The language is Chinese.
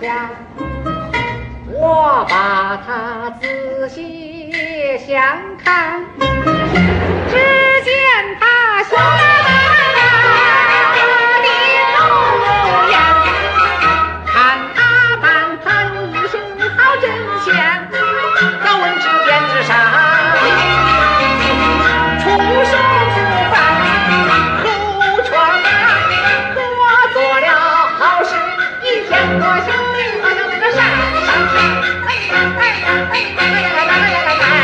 下，我把它仔细详看。小兵，我叫那个啥，哎呀哎呀哎呀哎呀哎呀哎呀哎呀！